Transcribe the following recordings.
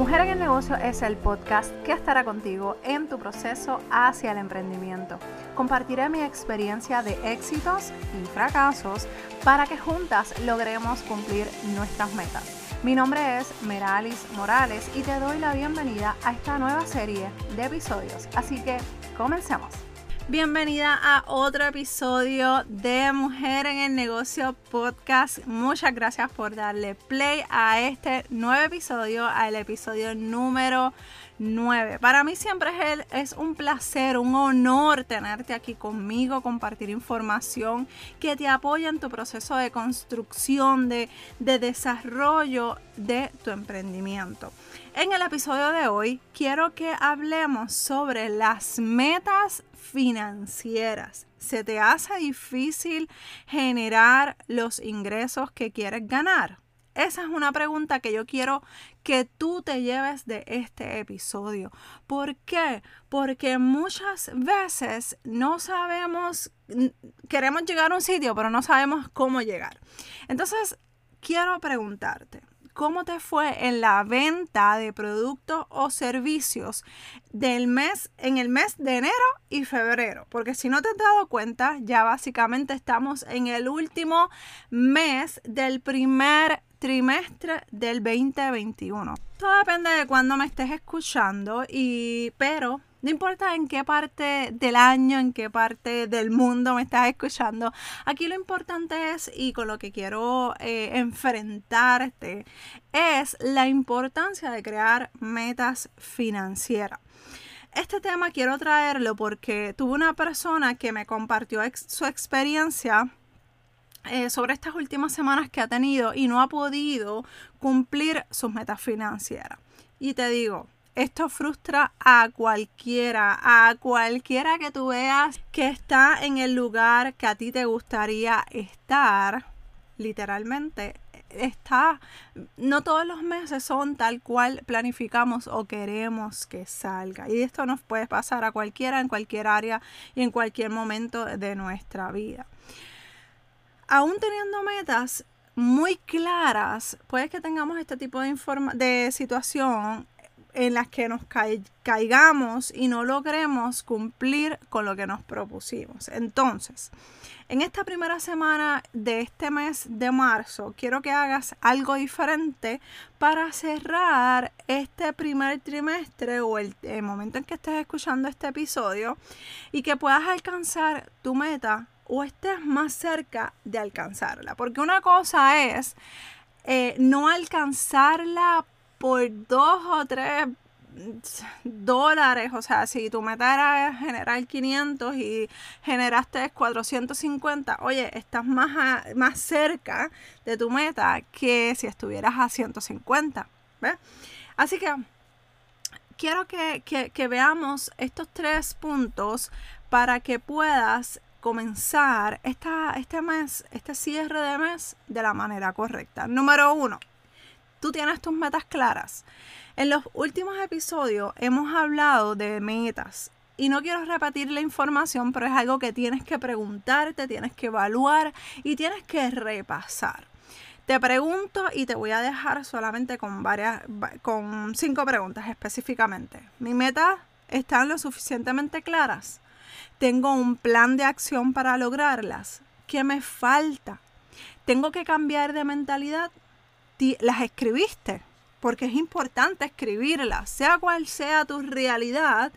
Mujer en el Negocio es el podcast que estará contigo en tu proceso hacia el emprendimiento. Compartiré mi experiencia de éxitos y fracasos para que juntas logremos cumplir nuestras metas. Mi nombre es Meralis Morales y te doy la bienvenida a esta nueva serie de episodios. Así que comencemos. Bienvenida a otro episodio de Mujer en el Negocio Podcast. Muchas gracias por darle play a este nuevo episodio, al episodio número 9. Para mí siempre es, es, un placer, un honor tenerte aquí conmigo, compartir información que te apoya en tu proceso de construcción, de, de desarrollo de tu emprendimiento. En el episodio de hoy quiero que hablemos sobre las metas financieras. ¿Se te hace difícil generar los ingresos que quieres ganar? Esa es una pregunta que yo quiero que tú te lleves de este episodio. ¿Por qué? Porque muchas veces no sabemos, queremos llegar a un sitio, pero no sabemos cómo llegar. Entonces, quiero preguntarte, cómo te fue en la venta de productos o servicios del mes en el mes de enero y febrero, porque si no te has dado cuenta, ya básicamente estamos en el último mes del primer trimestre del 2021. Todo depende de cuándo me estés escuchando y pero no importa en qué parte del año, en qué parte del mundo me estás escuchando. Aquí lo importante es, y con lo que quiero eh, enfrentarte, es la importancia de crear metas financieras. Este tema quiero traerlo porque tuve una persona que me compartió su experiencia eh, sobre estas últimas semanas que ha tenido y no ha podido cumplir sus metas financieras. Y te digo, esto frustra a cualquiera, a cualquiera que tú veas que está en el lugar que a ti te gustaría estar, literalmente está, no todos los meses son tal cual planificamos o queremos que salga. Y esto nos puede pasar a cualquiera en cualquier área y en cualquier momento de nuestra vida. Aún teniendo metas muy claras, puede que tengamos este tipo de, de situación en las que nos caigamos y no logremos cumplir con lo que nos propusimos. Entonces, en esta primera semana de este mes de marzo, quiero que hagas algo diferente para cerrar este primer trimestre o el, momento en que estés escuchando este episodio y que puedas alcanzar tu meta o estés más cerca de alcanzarla. Porque una cosa es eh, no alcanzarla por dos o tres dólares, o sea, si tu meta era generar 500 y generaste 450, oye, estás más, más cerca de tu meta que si estuvieras a 150, ¿ves? Así que quiero que, que veamos estos tres puntos para que puedas comenzar esta, este mes, este cierre de mes de la manera correcta. Número uno, tú tienes tus metas claras. En los últimos episodios hemos hablado de metas y no quiero repetir la información, pero es algo que tienes que preguntarte, tienes que evaluar y tienes que repasar. Te pregunto y te voy a dejar solamente con varias, con cinco preguntas específicamente. ¿Mi meta están lo suficientemente claras? ¿Tengo un plan de acción para lograrlas? ¿Qué me falta? ¿Tengo que cambiar de mentalidad? Las escribiste, porque es importante escribirlas, sea cual sea tu realidad,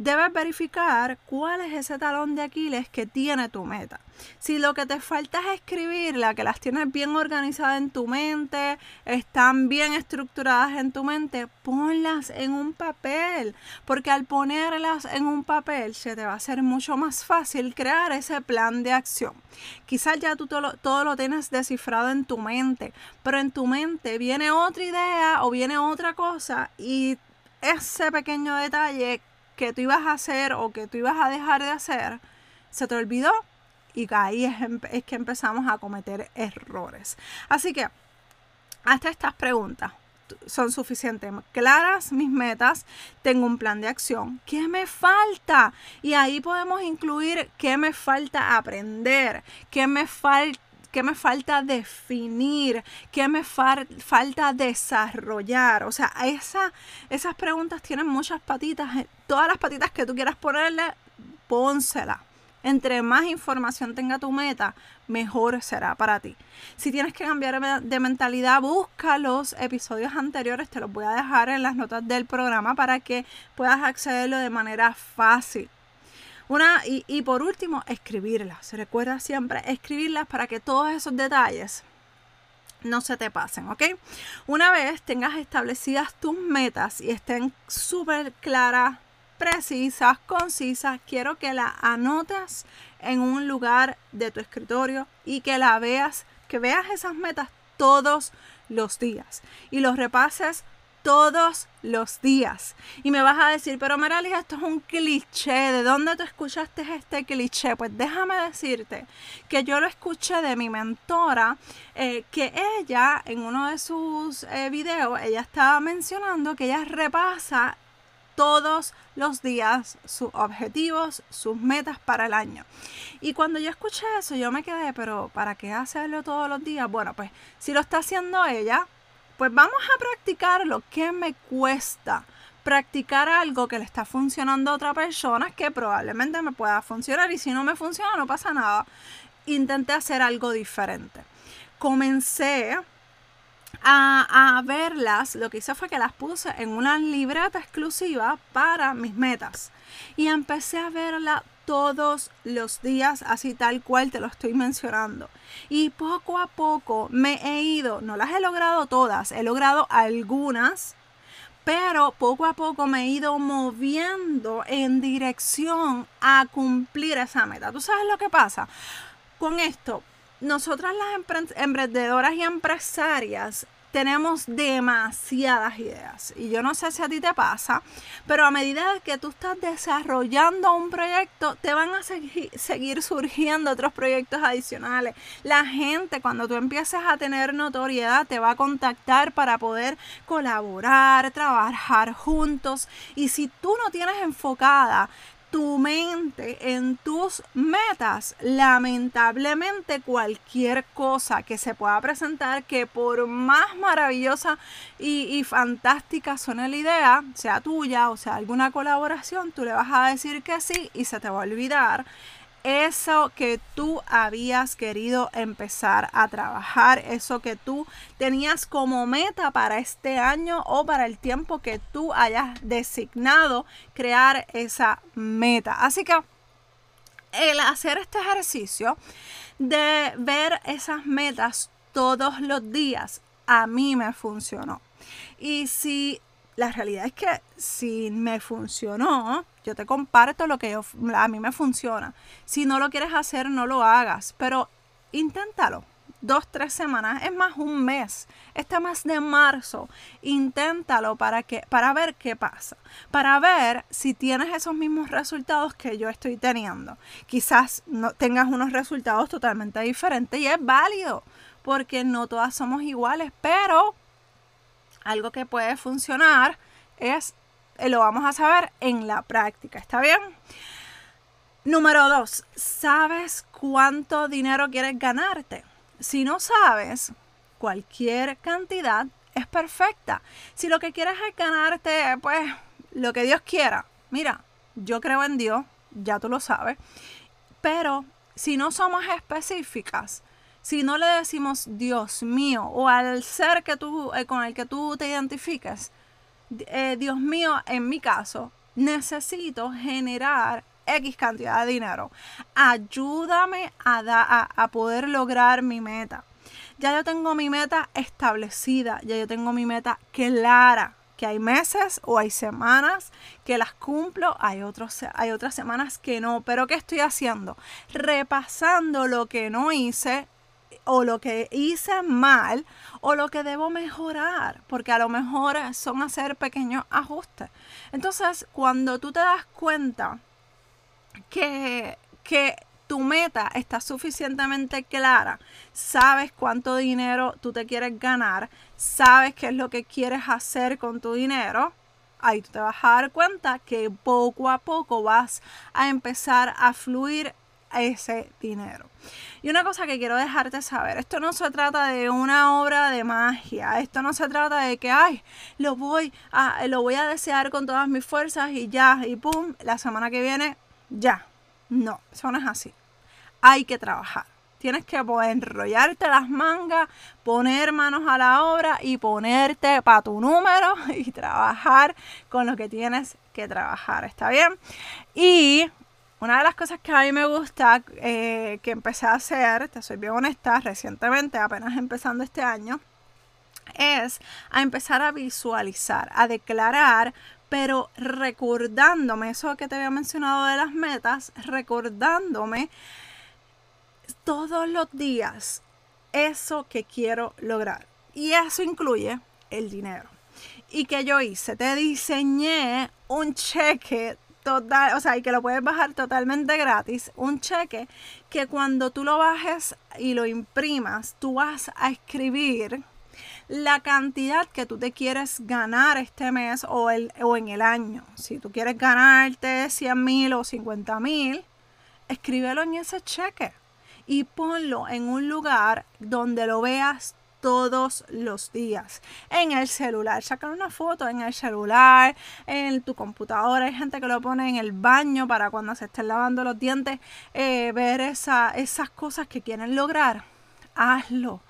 debes verificar cuál es ese talón de Aquiles que tiene tu meta. Si lo que te falta es escribirla, que las tienes bien organizadas en tu mente, están bien estructuradas en tu mente, ponlas en un papel, porque al ponerlas en un papel se te va a hacer mucho más fácil crear ese plan de acción. Quizás ya tú todo lo, todo lo tienes descifrado en tu mente, pero en tu mente viene otra idea o viene otra cosa y ese pequeño detalle que tú ibas a hacer o que tú ibas a dejar de hacer, se te olvidó y ahí es, que empezamos a cometer errores. Así que, hasta estas preguntas son suficientemente claras mis metas, tengo un plan de acción, ¿qué me falta? Y ahí podemos incluir qué me falta aprender, qué me falta qué me falta definir, qué me falta desarrollar. O sea, esa, esas preguntas tienen muchas patitas. Eh, todas las patitas que tú quieras ponerle, pónsela. Entre más información tenga tu meta, mejor será para ti. Si tienes que cambiar de mentalidad, busca los episodios anteriores, te los voy a dejar en las notas del programa para que puedas accederlo de manera fácil. Una, y, y por último, escribirlas. Recuerda siempre escribirlas para que todos esos detalles no se te pasen, ¿ok? Una vez tengas establecidas tus metas y estén súper claras, precisas, concisas, quiero que la anotes en un lugar de tu escritorio y que la veas, que veas esas metas todos los días y los repases todos los días. Y me vas a decir, pero Meralis, esto es un cliché. ¿De dónde tú escuchaste este cliché? Pues déjame decirte que yo lo escuché de mi mentora, eh, que ella en uno de sus eh, videos, ella estaba mencionando que ella repasa todos los días sus objetivos, sus metas para el año. Y cuando yo escuché eso, yo me quedé, pero ¿para qué hacerlo todos los días? Bueno, pues si lo está haciendo ella, pues vamos a practicar lo que me cuesta practicar algo que le está funcionando a otra persona que probablemente me pueda funcionar y si no me funciona no pasa nada. Intenté hacer algo diferente. Comencé a, a, verlas, lo que hice fue que las puse en una libreta exclusiva para mis metas y empecé a verla todos los días, así tal cual te lo estoy mencionando. Y poco a poco me he ido, no las he logrado todas, he logrado algunas, pero poco a poco me he ido moviendo en dirección a cumplir esa meta. ¿Tú sabes lo que pasa? Con esto, nosotras las emprendedoras y empresarias tenemos demasiadas ideas. Y yo no sé si a ti te pasa, pero a medida que tú estás desarrollando un proyecto, te van a seguir surgiendo otros proyectos adicionales. La gente, cuando tú empieces a tener notoriedad, te va a contactar para poder colaborar, trabajar juntos. Y si tú no tienes enfocada tu mente en tus metas, lamentablemente cualquier cosa que se pueda presentar, que por más maravillosa y, fantástica suene la idea, sea tuya o sea alguna colaboración, tú le vas a decir que sí y se te va a olvidar eso que tú habías querido empezar a trabajar, eso que tú tenías como meta para este año o para el tiempo que tú hayas designado crear esa meta. Así que el hacer este ejercicio de ver esas metas todos los días a mí me funcionó. Y si la realidad es que si me funcionó, yo te comparto lo que a mí me funciona. Si no lo quieres hacer, no lo hagas, pero inténtalo. Dos, tres semanas, es más un mes, este mes de marzo, inténtalo para, que, para ver qué pasa, para ver si tienes esos mismos resultados que yo estoy teniendo. Quizás no tengas unos resultados totalmente diferentes y es válido, porque no todas somos iguales, pero algo que puede funcionar es, lo vamos a saber en la práctica, ¿está bien? Número dos, ¿sabes cuánto dinero quieres ganarte? Si no sabes, cualquier cantidad es perfecta. Si lo que quieres es ganarte, pues, lo que Dios quiera. Mira, yo creo en Dios, ya tú lo sabes. Pero si no somos específicas, si no le decimos Dios mío o al ser que tú, eh, con el que tú te identificas, eh, Dios mío, en mi caso, necesito generar X cantidad de dinero. Ayúdame a, poder lograr mi meta. Ya yo tengo mi meta establecida, ya yo tengo mi meta clara que hay meses o hay semanas que las cumplo, hay, hay otras semanas que no. Pero ¿qué estoy haciendo? Repasando lo que no hice o lo que hice mal o lo que debo mejorar, porque a lo mejor son hacer pequeños ajustes. Entonces, cuando tú te das cuenta que, que tu meta está suficientemente clara, sabes cuánto dinero tú te quieres ganar, sabes qué es lo que quieres hacer con tu dinero, ahí tú te vas a dar cuenta que poco a poco vas a empezar a fluir ese dinero. Y una cosa que quiero dejarte saber, esto no se trata de una obra de magia, esto no se trata de que, ay, lo voy a, lo voy a desear con todas mis fuerzas y ya, y pum, la semana que viene, ya. No, eso no es así. Hay que trabajar. Tienes que enrollarte las mangas, poner manos a la obra y ponerte para tu número y trabajar con lo que tienes que trabajar. ¿Está bien? Y una de las cosas que a mí me gusta, eh, que empecé a hacer, te soy bien honesta, recientemente, apenas empezando este año, es a empezar a visualizar, a declarar, pero recordándome, eso que te había mencionado de las metas, recordándome todos los días eso que quiero lograr. Y eso incluye el dinero. ¿Y que yo hice? Te diseñé un cheque o sea, y que lo puedes bajar totalmente gratis, un cheque que cuando tú lo bajes y lo imprimas, tú vas a escribir la cantidad que tú te quieres ganar este mes o, el, o en el año. Si tú quieres ganarte 100 mil o 50 mil, escríbelo en ese cheque y ponlo en un lugar donde lo veas todos los días en el celular. Sacar una foto en el celular, en tu computadora. Hay gente que lo pone en el baño para cuando se estén lavando los dientes, eh, ver esa, esas cosas que quieren lograr. Hazlo.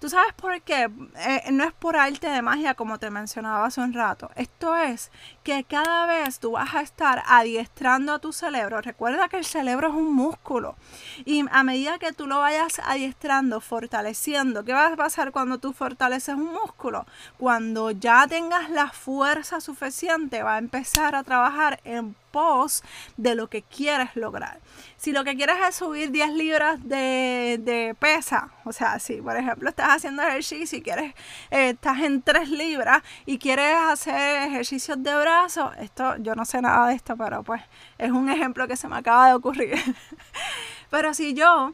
¿Tú sabes por qué? Eh, no es por arte de magia como te mencionaba hace un rato. Esto es que cada vez tú vas a estar adiestrando a tu cerebro. Recuerda que el cerebro es un músculo. Y a medida que tú lo vayas adiestrando, fortaleciendo, ¿qué va a pasar cuando tú fortaleces un músculo? Cuando ya tengas la fuerza suficiente, va a empezar a trabajar en de lo que quieres lograr. Si lo que quieres es subir 10 libras de, pesa, o sea, si por ejemplo estás haciendo ejercicio y quieres, eh, estás en 3 libras y quieres hacer ejercicios de brazo, esto yo no sé nada de esto, pero pues es un ejemplo que se me acaba de ocurrir. pero si yo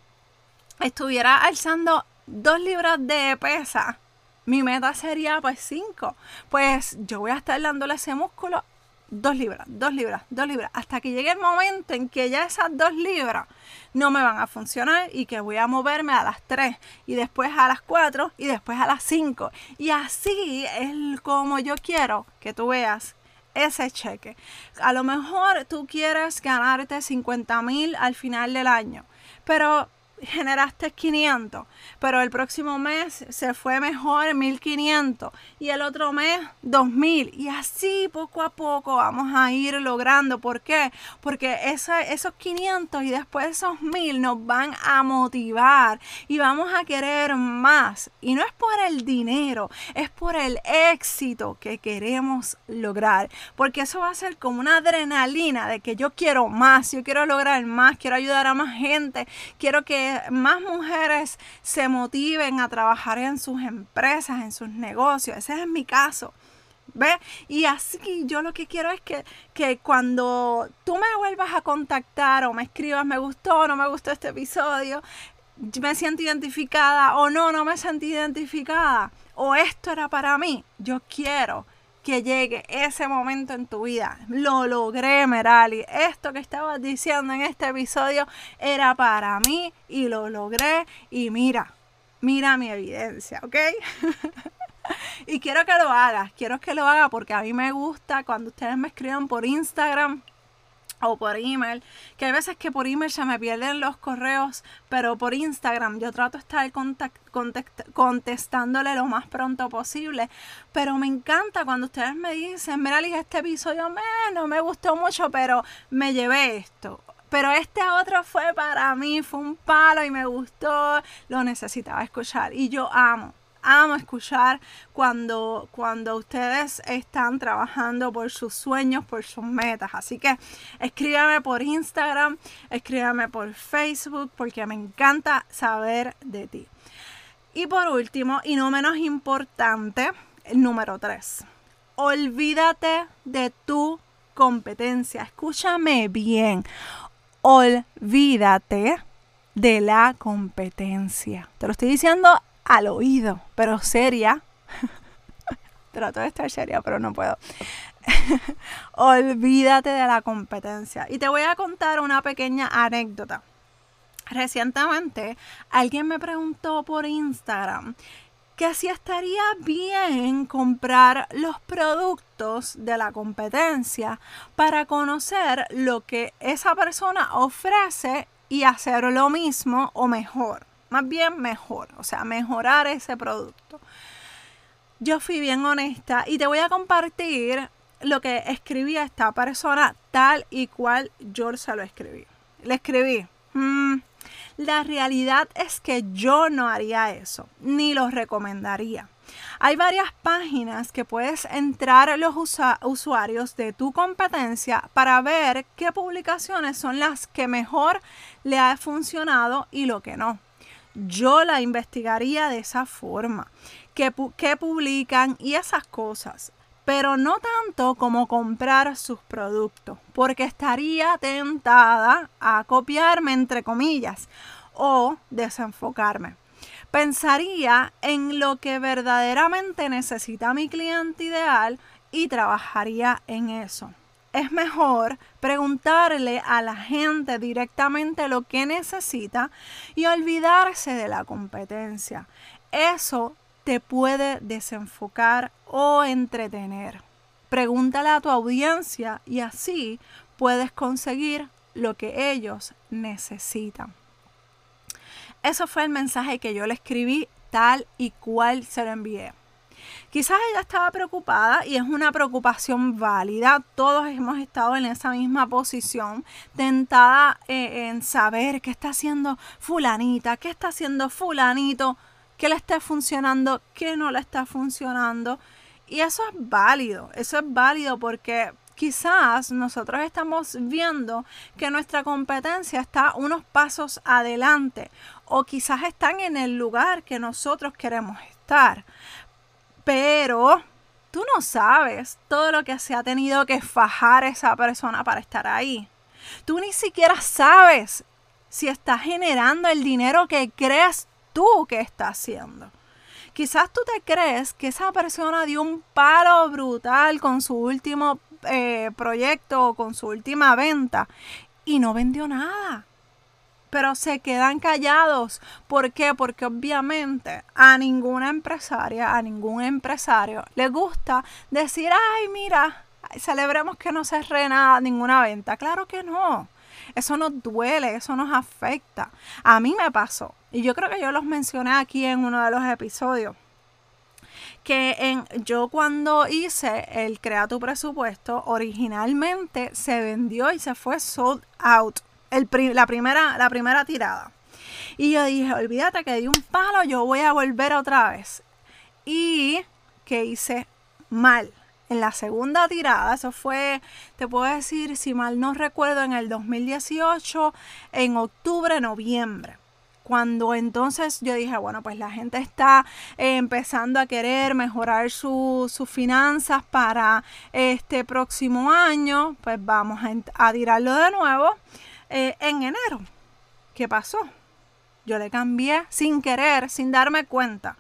estuviera alzando 2 libras de pesa, mi meta sería pues 5. Pues yo voy a estar dándole ese músculo dos libras, dos libras, dos libras, hasta que llegue el momento en que ya esas dos libras no me van a funcionar y que voy a moverme a las tres y después a las cuatro y después a las cinco. Y así es como yo quiero que tú veas ese cheque. A lo mejor tú quieres ganarte 50 mil al final del año, pero generaste 500, pero el próximo mes se fue mejor 1500 y el otro mes 2000 y así poco a poco vamos a ir logrando. ¿Por qué? Porque esos 500 y después esos 1000 nos van a motivar y vamos a querer más. Y no es por el dinero, es por el éxito que queremos lograr. Porque eso va a ser como una adrenalina de que yo quiero más, yo quiero lograr más, quiero ayudar a más gente, quiero que más mujeres se motiven a trabajar en sus empresas, en sus negocios. Ese es mi caso. ¿Ve? Y así yo lo que quiero es que, que cuando tú me vuelvas a contactar o me escribas, me gustó o no me gustó este episodio, me siento identificada o no, no me siento identificada, o esto era para mí, yo quiero que llegue ese momento en tu vida. Lo logré, Merali. Esto que estabas diciendo en este episodio era para mí y lo logré. Y mira, mira mi evidencia, ¿ok? y quiero que lo hagas, quiero que lo hagas porque a mí me gusta cuando ustedes me escriban por Instagram o por email, que hay veces que por email se me pierden los correos, pero por Instagram yo trato de estar contestándole lo más pronto posible. Pero me encanta cuando ustedes me dicen, mira, este episodio no me gustó mucho, pero me llevé esto. Pero este otro fue para mí, fue un palo y me gustó, lo necesitaba escuchar. Y yo amo, amo escuchar cuando, cuando ustedes están trabajando por sus sueños, por sus metas. Así que escríbame por Instagram, escríbame por Facebook, porque me encanta saber de ti. Y por último, y no menos importante, el número 3. Olvídate de tu competencia. Escúchame bien. Olvídate de la competencia. Te lo estoy diciendo al oído, pero seria. Trato de estar seria, pero no puedo. Olvídate de la competencia. Y te voy a contar una pequeña anécdota. Recientemente alguien me preguntó por Instagram que si estaría bien comprar los productos de la competencia para conocer lo que esa persona ofrece y hacer lo mismo o mejor. Más bien mejor, o sea, mejorar ese producto. Yo fui bien honesta y te voy a compartir lo que escribí a esta persona tal y cual yo se lo escribí. Le escribí, mm, la realidad es que yo no haría eso, ni lo recomendaría. Hay varias páginas que puedes entrar los usuarios de tu competencia para ver qué publicaciones son las que mejor le ha funcionado y lo que no. Yo la investigaría de esa forma, qué publican y esas cosas pero no tanto como comprar sus productos, porque estaría tentada a copiarme entre comillas o desenfocarme. Pensaría en lo que verdaderamente necesita mi cliente ideal y trabajaría en eso. Es mejor preguntarle a la gente directamente lo que necesita y olvidarse de la competencia. Eso te puede desenfocar o entretener. Pregúntale a tu audiencia y así puedes conseguir lo que ellos necesitan. Eso fue el mensaje que yo le escribí tal y cual se lo envié. Quizás ella estaba preocupada y es una preocupación válida. Todos hemos estado en esa misma posición, tentada eh, en saber qué está haciendo fulanita, qué está haciendo fulanito qué le está funcionando, qué no le está funcionando. Y eso es válido, eso es válido porque quizás nosotros estamos viendo que nuestra competencia está unos pasos adelante o quizás están en el lugar que nosotros queremos estar. Pero tú no sabes todo lo que se ha tenido que fajar esa persona para estar ahí. Tú ni siquiera sabes si está generando el dinero que crees tú que estás haciendo. Quizás tú te crees que esa persona dio un palo brutal con su último eh, proyecto o con su última venta y no vendió nada. Pero se quedan callados. ¿Por qué? Porque obviamente a ninguna empresaria, a ningún empresario le gusta decir, ay, mira, celebremos que no se nada, ninguna venta. Claro que no. Eso nos duele, eso nos afecta. A mí me pasó. Y yo creo que yo los mencioné aquí en uno de los episodios. Que en, yo cuando hice el Crea tu presupuesto, originalmente se vendió y se fue sold out. El, la, primera, la primera tirada. Y yo dije, olvídate que di un palo, yo voy a volver otra vez. Y que hice mal en la segunda tirada, eso fue, te puedo decir, si mal no recuerdo, en el 2018, en octubre, noviembre. Cuando entonces yo dije, bueno, pues la gente está eh, empezando a querer mejorar sus finanzas para este próximo año, pues vamos a, tirarlo de nuevo eh, en enero. ¿Qué pasó? Yo le cambié sin querer, sin darme cuenta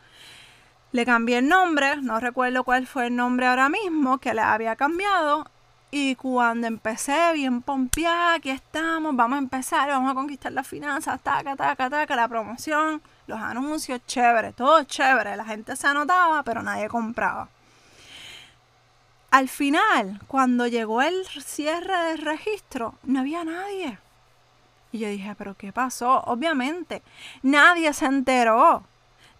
le cambié el nombre, no recuerdo cuál fue el nombre ahora mismo que le había cambiado. Y cuando empecé bien pompeada, aquí estamos, vamos a empezar, vamos a conquistar las finanzas, taca, taca, taca, la promoción, los anuncios, chévere, todo chévere. La gente se anotaba, pero nadie compraba. Al final, cuando llegó el cierre del registro, no había nadie. Y yo dije, pero ¿qué pasó? Obviamente, nadie se enteró.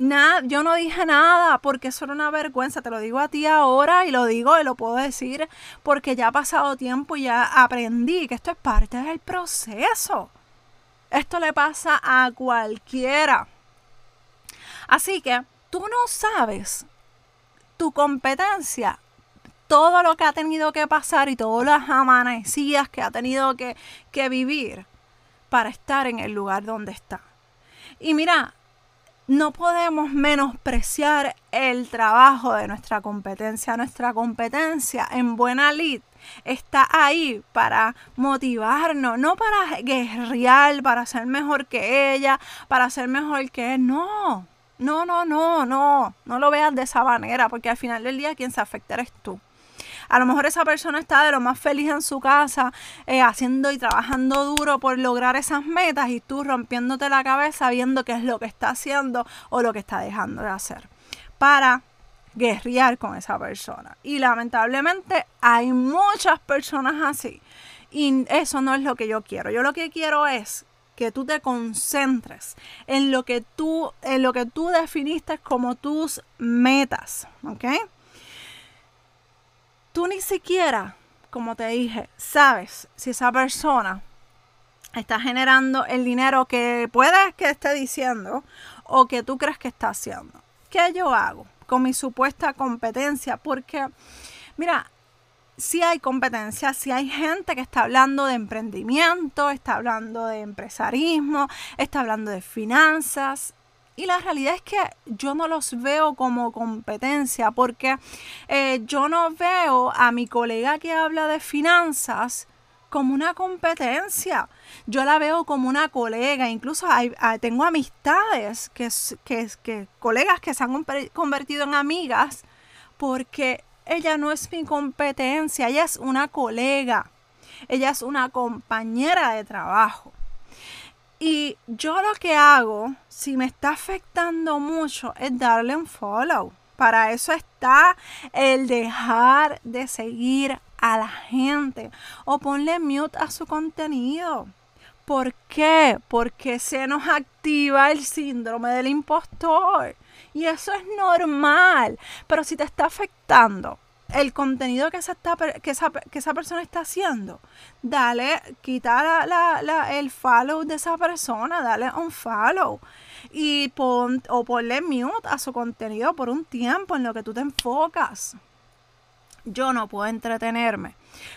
Nada, yo no dije nada porque eso era una vergüenza. Te lo digo a ti ahora y lo digo y lo puedo decir porque ya ha pasado tiempo y ya aprendí que esto es parte del proceso. Esto le pasa a cualquiera. Así que tú no sabes tu competencia, todo lo que ha tenido que pasar y todas las amanecidas que ha tenido que, que vivir para estar en el lugar donde está. Y mira, no podemos menospreciar el trabajo de nuestra competencia. Nuestra competencia en buena lid está ahí para motivarnos, no para guerrear, para ser mejor que ella, para ser mejor que él. No, no, no, no, no. No lo veas de esa manera, porque al final del día quien se afecta eres tú. A lo mejor esa persona está de lo más feliz en su casa, eh, haciendo y trabajando duro por lograr esas metas y tú rompiéndote la cabeza viendo qué es lo que está haciendo o lo que está dejando de hacer. Para guerrear con esa persona. Y lamentablemente hay muchas personas así. Y eso no es lo que yo quiero. Yo lo que quiero es que tú te concentres en lo que tú, en lo que tú definiste como tus metas, ¿ok? Tú ni siquiera, como te dije, sabes si esa persona está generando el dinero que puedes que esté diciendo o que tú crees que está haciendo. ¿Qué yo hago con mi supuesta competencia? Porque, mira, si hay competencia, si hay gente que está hablando de emprendimiento, está hablando de empresarismo, está hablando de finanzas. Y la realidad es que yo no los veo como competencia porque eh, yo no veo a mi colega que habla de finanzas como una competencia. Yo la veo como una colega. Incluso tengo amistades, que, que colegas que se han convertido en amigas porque ella no es mi competencia, ella es una colega, ella es una compañera de trabajo. Y yo lo que hago, si me está afectando mucho, es darle un follow. Para eso está el dejar de seguir a la gente o ponle mute a su contenido. ¿Por qué? Porque se nos activa el síndrome del impostor. Y eso es normal. Pero si te está afectando el contenido que, esa, que, esa, que esa persona está haciendo, dale, quita el follow de esa persona, dale un follow. Y pon, o ponle mute a su contenido por un tiempo en lo que tú te enfocas. Yo no puedo entretenerme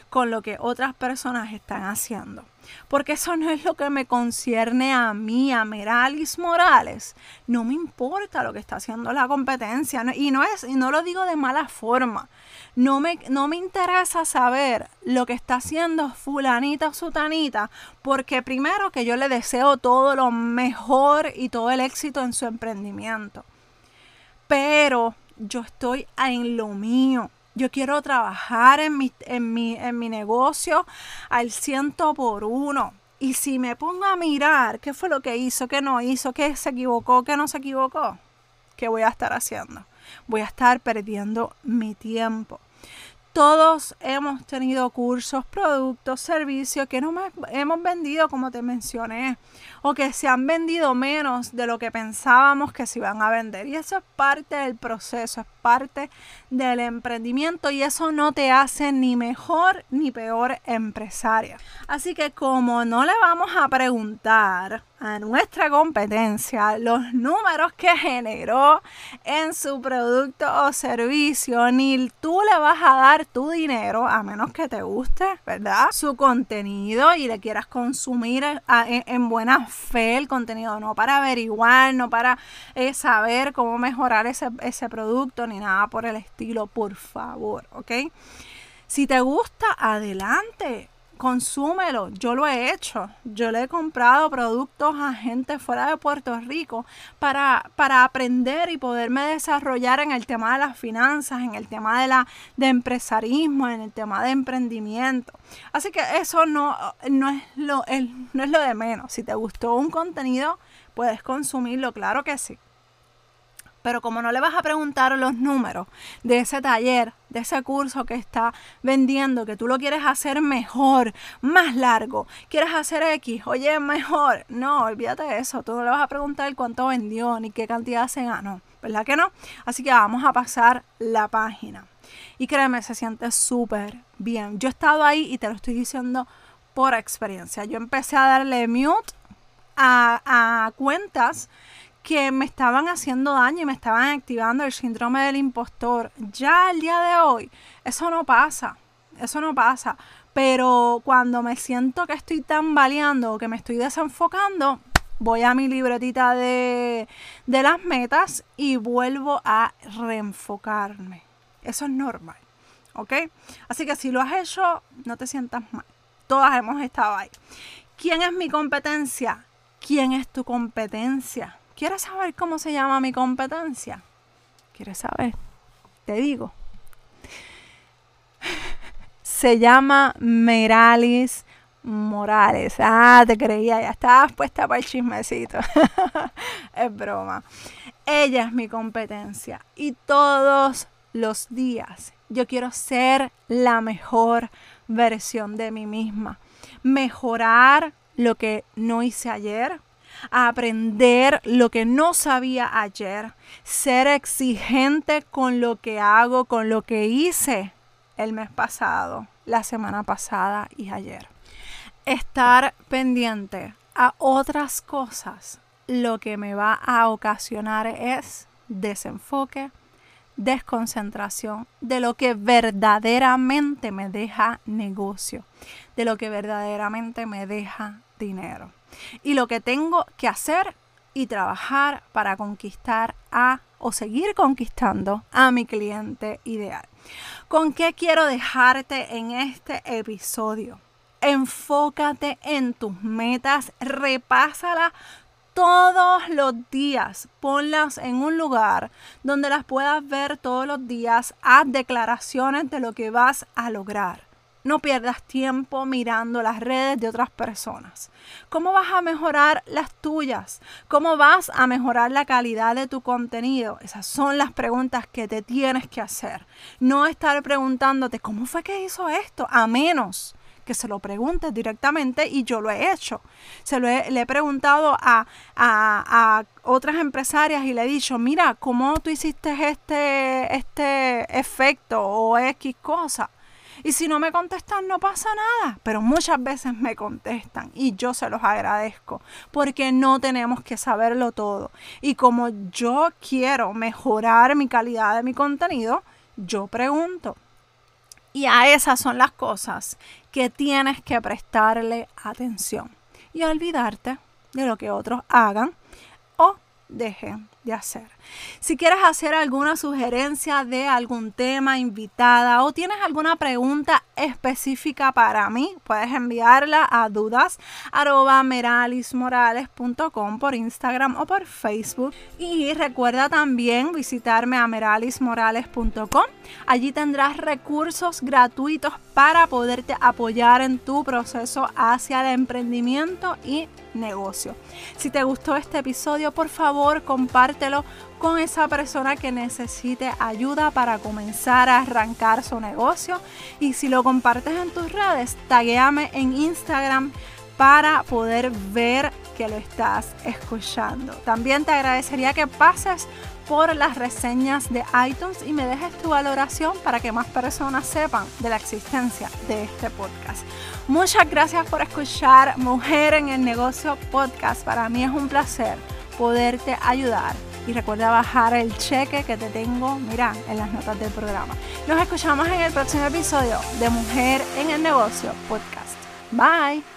con lo que otras personas están haciendo. Porque eso no es lo que me concierne a mí, a Meralis Morales. No me importa lo que está haciendo la competencia. Y no, es, y no lo digo de mala forma. No me, no me interesa saber lo que está haciendo fulanita o sutanita. Porque primero que yo le deseo todo lo mejor y todo el éxito en su emprendimiento. Pero yo estoy en lo mío yo quiero trabajar en mi, en mi, en mi negocio al ciento por uno. Y si me pongo a mirar qué fue lo que hizo, qué no hizo, qué se equivocó, qué no se equivocó, ¿qué voy a estar haciendo? Voy a estar perdiendo mi tiempo. Todos hemos tenido cursos, productos, servicios que no hemos vendido, como te mencioné, o que se han vendido menos de lo que pensábamos que se iban a vender. Y eso es parte del proceso, es parte del emprendimiento y eso no te hace ni mejor ni peor empresaria. Así que como no le vamos a preguntar a nuestra competencia los números que generó en su producto o servicio, ni tú le vas a dar tu dinero, a menos que te guste, ¿verdad? Su contenido y le quieras consumir en, buena fe el contenido, no para averiguar, no para eh, saber cómo mejorar ese, ese producto, ni nada por el estilo, por favor, ¿ok? Si te gusta, adelante consúmelo. Yo lo he hecho. Yo le he comprado productos a gente fuera de Puerto Rico para, para aprender y poderme desarrollar en el tema de las finanzas, en el tema de, la, de empresarismo, en el tema de emprendimiento. Así que eso no, no, es lo, no es lo de menos. Si te gustó un contenido, puedes consumirlo, claro que sí. Pero como no le vas a preguntar los números de ese taller, de ese curso que está vendiendo, que tú lo quieres hacer mejor, más largo, quieres hacer X, oye, mejor. No, olvídate de eso. Tú no le vas a preguntar cuánto vendió ni qué cantidad se ganó. ¿Verdad que no? Así que vamos a pasar la página. Y créeme, se siente súper bien. Yo he estado ahí y te lo estoy diciendo por experiencia. Yo empecé a darle mute a, a cuentas que me estaban haciendo daño y me estaban activando el síndrome del impostor. Ya al día de hoy, eso no pasa, eso no pasa. Pero cuando me siento que estoy tambaleando o que me estoy desenfocando, voy a mi libretita de, de las metas y vuelvo a reenfocarme. Eso es normal, ¿ok? Así que si lo has hecho, no te sientas mal. Todas hemos estado ahí. ¿Quién es mi competencia? ¿Quién es tu competencia? ¿Quieres saber cómo se llama mi competencia? ¿Quieres saber? Te digo. se llama Meralis Morales. Ah, te creía, ya estabas puesta para el chismecito. es broma. Ella es mi competencia y todos los días yo quiero ser la mejor versión de mí misma. Mejorar lo que no hice ayer, aprender lo que no sabía ayer, ser exigente con lo que hago, con lo que hice el mes pasado, la semana pasada y ayer. Estar pendiente a otras cosas, lo que me va a ocasionar es desenfoque, desconcentración de lo que verdaderamente me deja negocio, de lo que verdaderamente me deja dinero. Y lo que tengo que hacer y trabajar para conquistar a o seguir conquistando a mi cliente ideal. ¿Con qué quiero dejarte en este episodio? Enfócate en tus metas, repásalas todos los días. Ponlas en un lugar donde las puedas ver todos los días. Haz declaraciones de lo que vas a lograr. No pierdas tiempo mirando las redes de otras personas. ¿Cómo vas a mejorar las tuyas? ¿Cómo vas a mejorar la calidad de tu contenido? Esas son las preguntas que te tienes que hacer. No estar preguntándote, ¿cómo fue que hizo esto? A menos que se lo preguntes directamente y yo lo he hecho. Se lo he, preguntado a, a, otras empresarias y le he dicho, mira, ¿cómo tú hiciste este, este efecto o X cosa? Y si no me contestan, no pasa nada. Pero muchas veces me contestan y yo se los agradezco porque no tenemos que saberlo todo. Y como yo quiero mejorar mi calidad de mi contenido, yo pregunto. Y a esas son las cosas que tienes que prestarle atención y olvidarte de lo que otros hagan o dejen hacer. Si quieres hacer alguna sugerencia de algún tema, invitada o tienes alguna pregunta específica para mí, puedes enviarla a dudas por Instagram o por Facebook. Y recuerda también visitarme a meralismorales.com. Allí tendrás recursos gratuitos para poderte apoyar en tu proceso hacia el emprendimiento y negocio. Si te gustó este episodio, por favor, con esa persona que necesite ayuda para comenzar a arrancar su negocio. Y si lo compartes en tus redes, taguéame en Instagram para poder ver que lo estás escuchando. También te agradecería que pases por las reseñas de iTunes y me dejes tu valoración para que más personas sepan de la existencia de este podcast. Muchas gracias por escuchar Mujer en el Negocio Podcast. Para mí es un placer poderte ayudar y recuerda bajar el cheque que te tengo, mira, en las notas del programa. Nos escuchamos en el próximo episodio de Mujer en el Negocio Podcast. Bye.